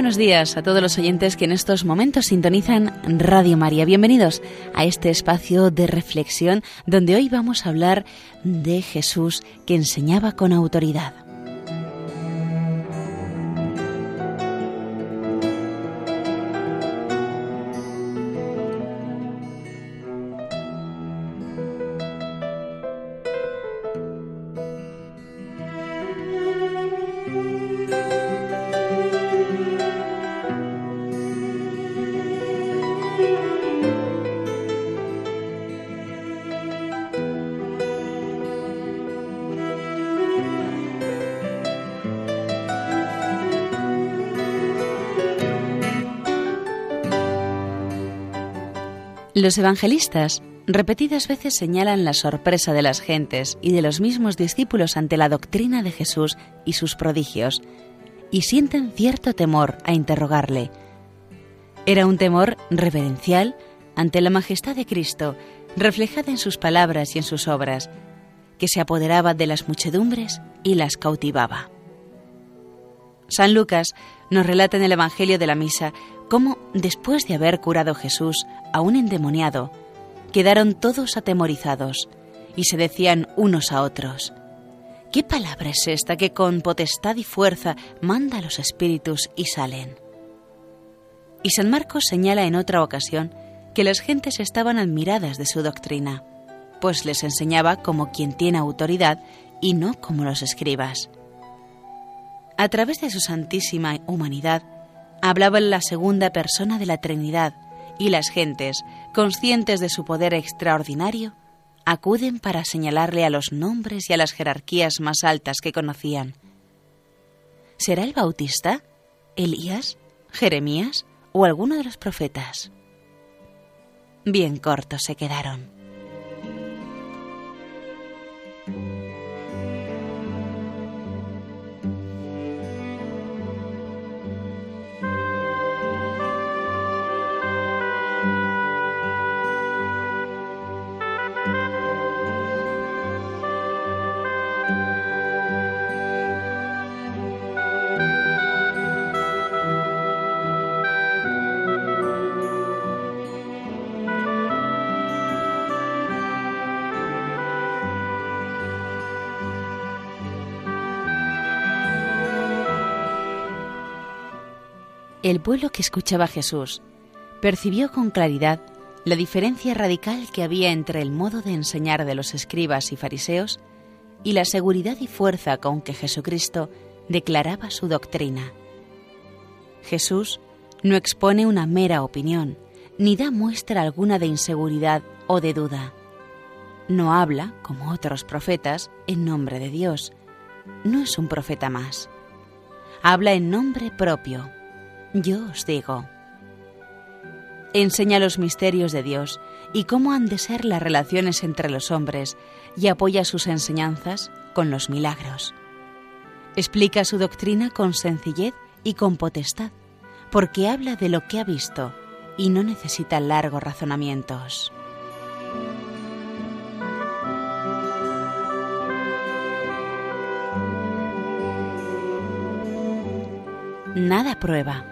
Buenos días a todos los oyentes que en estos momentos sintonizan Radio María. Bienvenidos a este espacio de reflexión donde hoy vamos a hablar de Jesús que enseñaba con autoridad. Los evangelistas repetidas veces señalan la sorpresa de las gentes y de los mismos discípulos ante la doctrina de Jesús y sus prodigios, y sienten cierto temor a interrogarle. Era un temor reverencial ante la majestad de Cristo, reflejada en sus palabras y en sus obras, que se apoderaba de las muchedumbres y las cautivaba. San Lucas nos relata en el Evangelio de la Misa cómo, después de haber curado Jesús a un endemoniado, quedaron todos atemorizados y se decían unos a otros, ¿qué palabra es esta que con potestad y fuerza manda a los espíritus y salen? Y San Marcos señala en otra ocasión que las gentes estaban admiradas de su doctrina, pues les enseñaba como quien tiene autoridad y no como los escribas. A través de su santísima humanidad, hablaba en la segunda persona de la Trinidad, y las gentes, conscientes de su poder extraordinario, acuden para señalarle a los nombres y a las jerarquías más altas que conocían. ¿Será el Bautista, Elías, Jeremías o alguno de los profetas? Bien cortos se quedaron. El pueblo que escuchaba a Jesús percibió con claridad la diferencia radical que había entre el modo de enseñar de los escribas y fariseos y la seguridad y fuerza con que Jesucristo declaraba su doctrina. Jesús no expone una mera opinión, ni da muestra alguna de inseguridad o de duda. No habla, como otros profetas, en nombre de Dios. No es un profeta más. Habla en nombre propio, yo os digo. Enseña los misterios de Dios y cómo han de ser las relaciones entre los hombres y apoya sus enseñanzas con los milagros. Explica su doctrina con sencillez y con potestad, porque habla de lo que ha visto y no necesita largos razonamientos. Nada prueba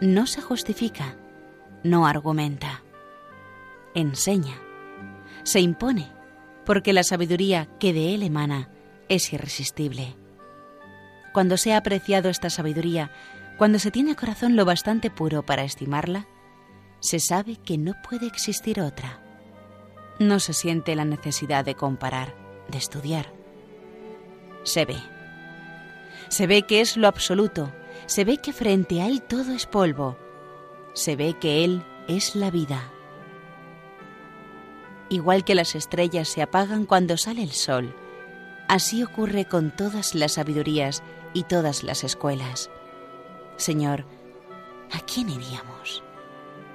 no se justifica, no argumenta, enseña, se impone, porque la sabiduría que de él emana es irresistible. Cuando se ha apreciado esta sabiduría, cuando se tiene corazón lo bastante puro para estimarla, se sabe que no puede existir otra. No se siente la necesidad de comparar, de estudiar. Se ve. Se ve que es lo absoluto, se ve que frente a Él todo es polvo, se ve que Él es la vida. Igual que las estrellas se apagan cuando sale el sol, así ocurre con todas las sabidurías y todas las escuelas. Señor, ¿a quién iríamos?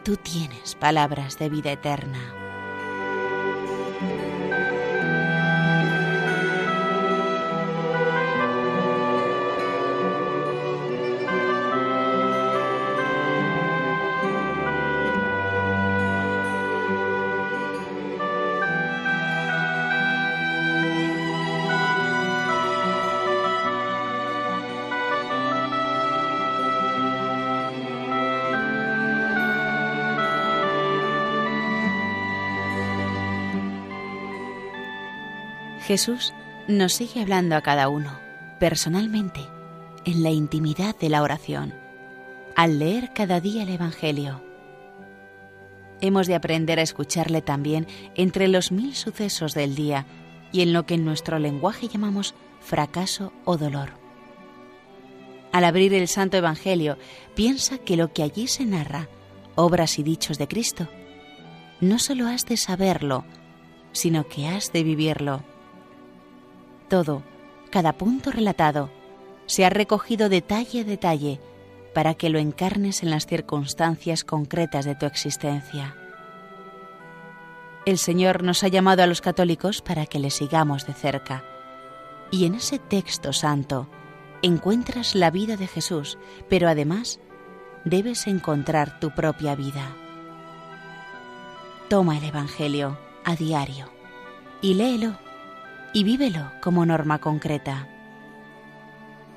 Tú tienes palabras de vida eterna. Jesús nos sigue hablando a cada uno, personalmente, en la intimidad de la oración, al leer cada día el Evangelio. Hemos de aprender a escucharle también entre los mil sucesos del día y en lo que en nuestro lenguaje llamamos fracaso o dolor. Al abrir el Santo Evangelio, piensa que lo que allí se narra, obras y dichos de Cristo, no solo has de saberlo, sino que has de vivirlo. Todo, cada punto relatado, se ha recogido detalle a detalle para que lo encarnes en las circunstancias concretas de tu existencia. El Señor nos ha llamado a los católicos para que le sigamos de cerca. Y en ese texto santo encuentras la vida de Jesús, pero además debes encontrar tu propia vida. Toma el Evangelio a diario y léelo y vívelo como norma concreta.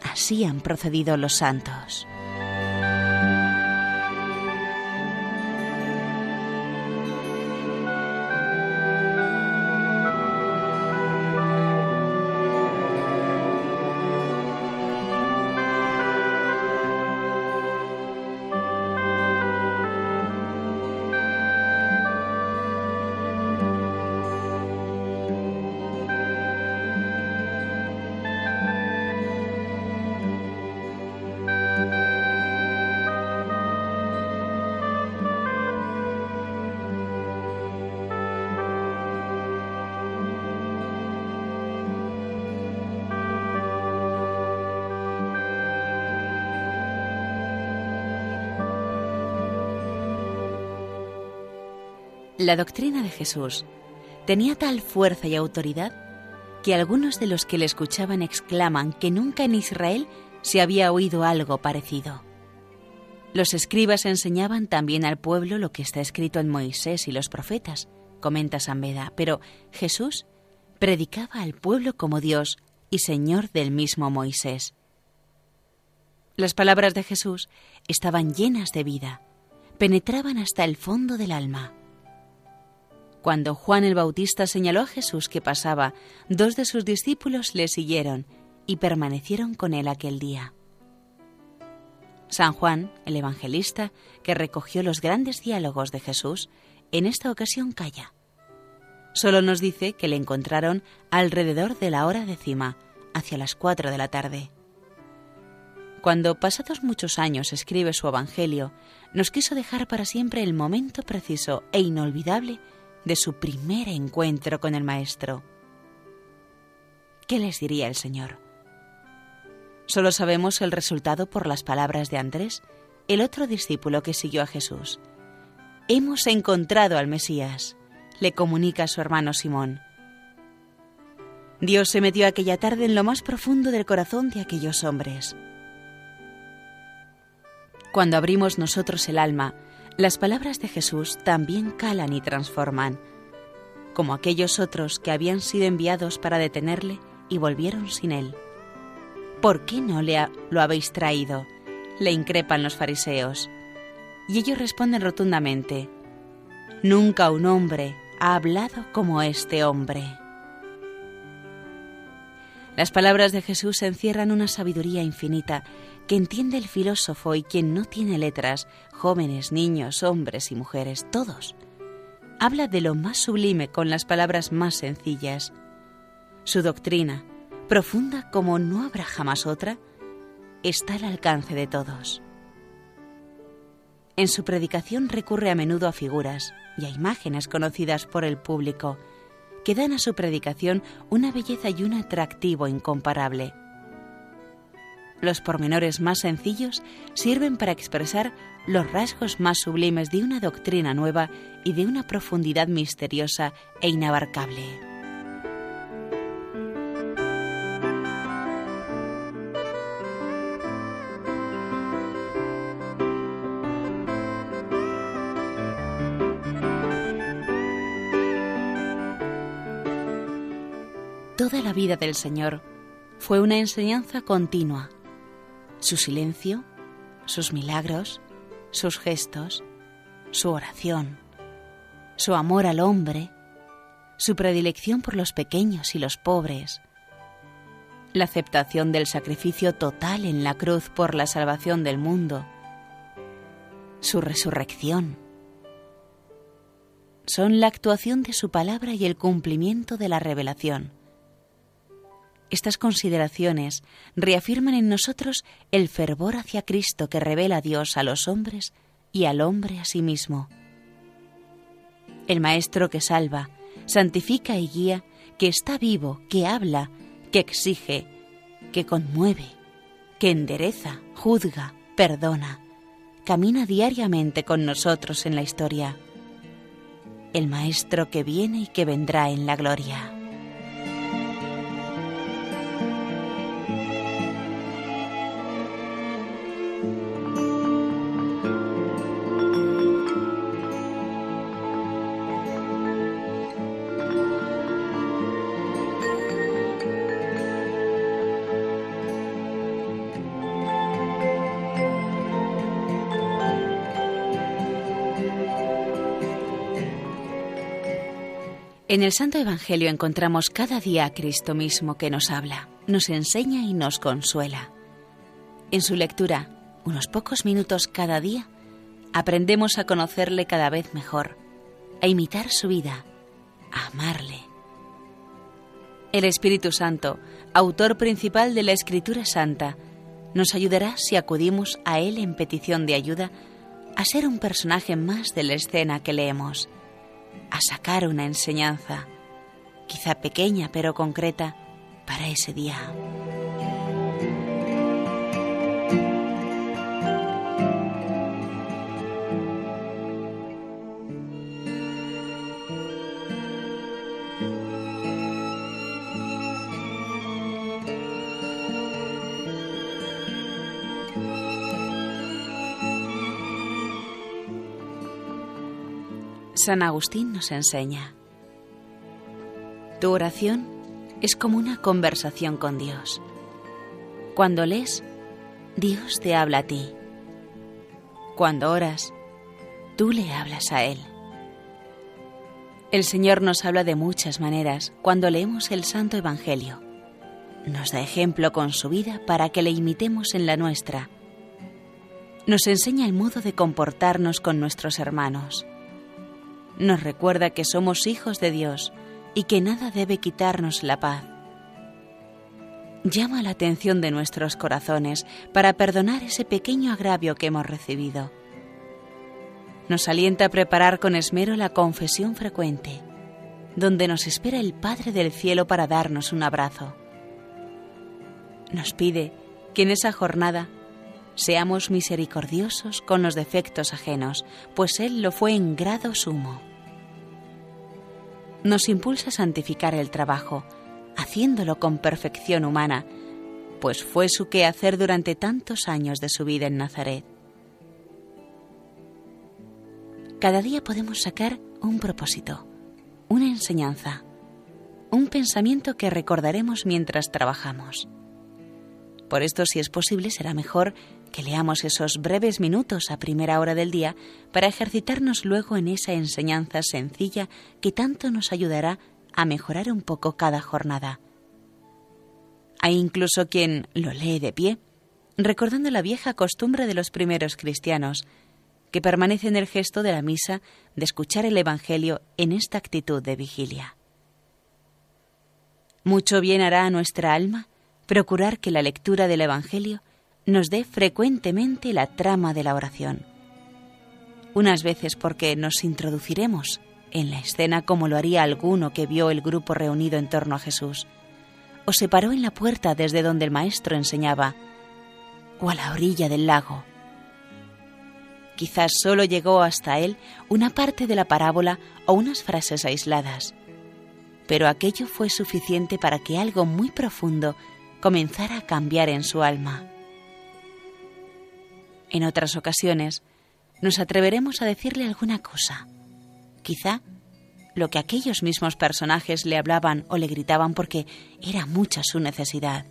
Así han procedido los santos. La doctrina de Jesús tenía tal fuerza y autoridad que algunos de los que le escuchaban exclaman que nunca en Israel se había oído algo parecido. Los escribas enseñaban también al pueblo lo que está escrito en Moisés y los profetas, comenta San Beda, pero Jesús predicaba al pueblo como Dios y Señor del mismo Moisés. Las palabras de Jesús estaban llenas de vida, penetraban hasta el fondo del alma. Cuando Juan el Bautista señaló a Jesús que pasaba, dos de sus discípulos le siguieron y permanecieron con él aquel día. San Juan, el evangelista, que recogió los grandes diálogos de Jesús, en esta ocasión calla. Solo nos dice que le encontraron alrededor de la hora décima, hacia las cuatro de la tarde. Cuando pasados muchos años escribe su Evangelio, nos quiso dejar para siempre el momento preciso e inolvidable de su primer encuentro con el Maestro. ¿Qué les diría el Señor? Solo sabemos el resultado por las palabras de Andrés, el otro discípulo que siguió a Jesús. Hemos encontrado al Mesías, le comunica su hermano Simón. Dios se metió aquella tarde en lo más profundo del corazón de aquellos hombres. Cuando abrimos nosotros el alma las palabras de Jesús también calan y transforman, como aquellos otros que habían sido enviados para detenerle y volvieron sin él. ¿Por qué no le lo habéis traído? le increpan los fariseos. Y ellos responden rotundamente, Nunca un hombre ha hablado como este hombre. Las palabras de Jesús encierran una sabiduría infinita que entiende el filósofo y quien no tiene letras, jóvenes, niños, hombres y mujeres, todos. Habla de lo más sublime con las palabras más sencillas. Su doctrina, profunda como no habrá jamás otra, está al alcance de todos. En su predicación recurre a menudo a figuras y a imágenes conocidas por el público, que dan a su predicación una belleza y un atractivo incomparable. Los pormenores más sencillos sirven para expresar los rasgos más sublimes de una doctrina nueva y de una profundidad misteriosa e inabarcable. Toda la vida del Señor fue una enseñanza continua su silencio, sus milagros, sus gestos, su oración, su amor al hombre, su predilección por los pequeños y los pobres, la aceptación del sacrificio total en la cruz por la salvación del mundo, su resurrección. Son la actuación de su palabra y el cumplimiento de la revelación. Estas consideraciones reafirman en nosotros el fervor hacia Cristo que revela Dios a los hombres y al hombre a sí mismo. El Maestro que salva, santifica y guía, que está vivo, que habla, que exige, que conmueve, que endereza, juzga, perdona, camina diariamente con nosotros en la historia. El Maestro que viene y que vendrá en la gloria. En el Santo Evangelio encontramos cada día a Cristo mismo que nos habla, nos enseña y nos consuela. En su lectura, unos pocos minutos cada día, aprendemos a conocerle cada vez mejor, a imitar su vida, a amarle. El Espíritu Santo, autor principal de la Escritura Santa, nos ayudará si acudimos a Él en petición de ayuda a ser un personaje más de la escena que leemos a sacar una enseñanza, quizá pequeña pero concreta, para ese día. San Agustín nos enseña. Tu oración es como una conversación con Dios. Cuando lees, Dios te habla a ti. Cuando oras, tú le hablas a Él. El Señor nos habla de muchas maneras cuando leemos el Santo Evangelio. Nos da ejemplo con su vida para que le imitemos en la nuestra. Nos enseña el modo de comportarnos con nuestros hermanos nos recuerda que somos hijos de Dios y que nada debe quitarnos la paz. Llama la atención de nuestros corazones para perdonar ese pequeño agravio que hemos recibido. Nos alienta a preparar con esmero la confesión frecuente, donde nos espera el Padre del Cielo para darnos un abrazo. Nos pide que en esa jornada Seamos misericordiosos con los defectos ajenos, pues Él lo fue en grado sumo. Nos impulsa a santificar el trabajo, haciéndolo con perfección humana, pues fue su quehacer durante tantos años de su vida en Nazaret. Cada día podemos sacar un propósito, una enseñanza, un pensamiento que recordaremos mientras trabajamos. Por esto, si es posible, será mejor que leamos esos breves minutos a primera hora del día para ejercitarnos luego en esa enseñanza sencilla que tanto nos ayudará a mejorar un poco cada jornada. Hay incluso quien lo lee de pie, recordando la vieja costumbre de los primeros cristianos, que permanece en el gesto de la misa de escuchar el Evangelio en esta actitud de vigilia. Mucho bien hará a nuestra alma procurar que la lectura del Evangelio nos dé frecuentemente la trama de la oración. Unas veces porque nos introduciremos en la escena como lo haría alguno que vio el grupo reunido en torno a Jesús, o se paró en la puerta desde donde el Maestro enseñaba, o a la orilla del lago. Quizás solo llegó hasta él una parte de la parábola o unas frases aisladas, pero aquello fue suficiente para que algo muy profundo comenzara a cambiar en su alma. En otras ocasiones nos atreveremos a decirle alguna cosa, quizá lo que aquellos mismos personajes le hablaban o le gritaban porque era mucha su necesidad.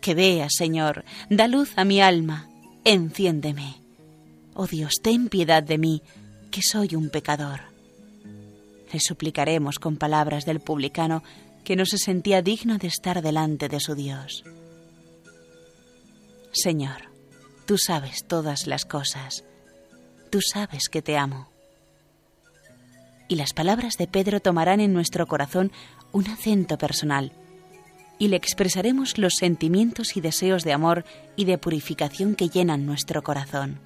Que veas, Señor, da luz a mi alma, enciéndeme. Oh Dios, ten piedad de mí, que soy un pecador. Le suplicaremos con palabras del publicano que no se sentía digno de estar delante de su Dios. Señor, tú sabes todas las cosas, tú sabes que te amo. Y las palabras de Pedro tomarán en nuestro corazón un acento personal y le expresaremos los sentimientos y deseos de amor y de purificación que llenan nuestro corazón.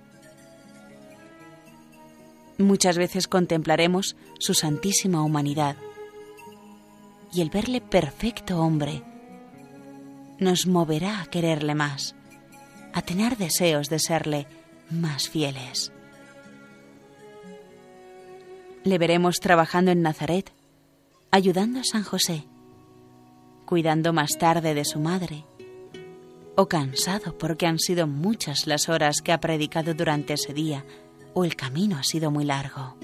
Muchas veces contemplaremos su santísima humanidad y el verle perfecto hombre nos moverá a quererle más, a tener deseos de serle más fieles. Le veremos trabajando en Nazaret, ayudando a San José, cuidando más tarde de su madre, o cansado porque han sido muchas las horas que ha predicado durante ese día, o el camino ha sido muy largo.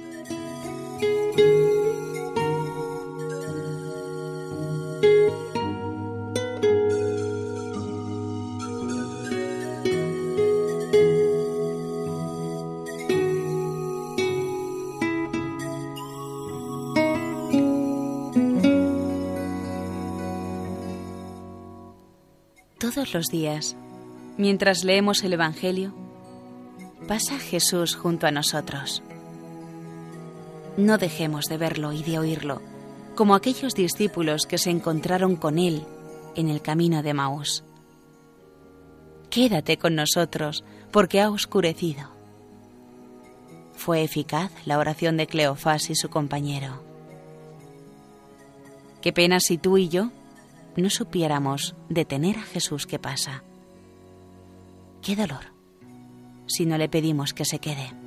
Los días, mientras leemos el Evangelio, pasa Jesús junto a nosotros. No dejemos de verlo y de oírlo, como aquellos discípulos que se encontraron con Él en el camino de Maús. Quédate con nosotros, porque ha oscurecido. Fue eficaz la oración de Cleofás y su compañero. Qué pena si tú y yo no supiéramos detener a Jesús que pasa. Qué dolor si no le pedimos que se quede.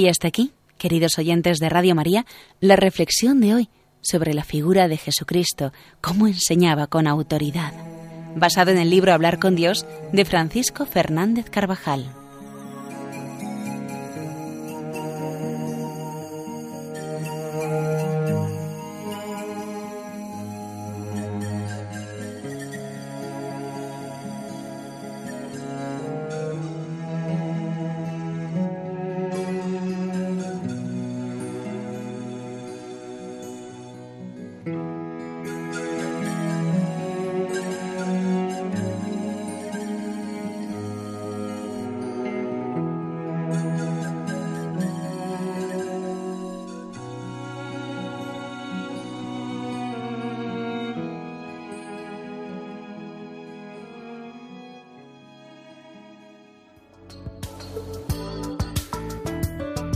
Y hasta aquí, queridos oyentes de Radio María, la reflexión de hoy sobre la figura de Jesucristo, cómo enseñaba con autoridad, basado en el libro Hablar con Dios de Francisco Fernández Carvajal.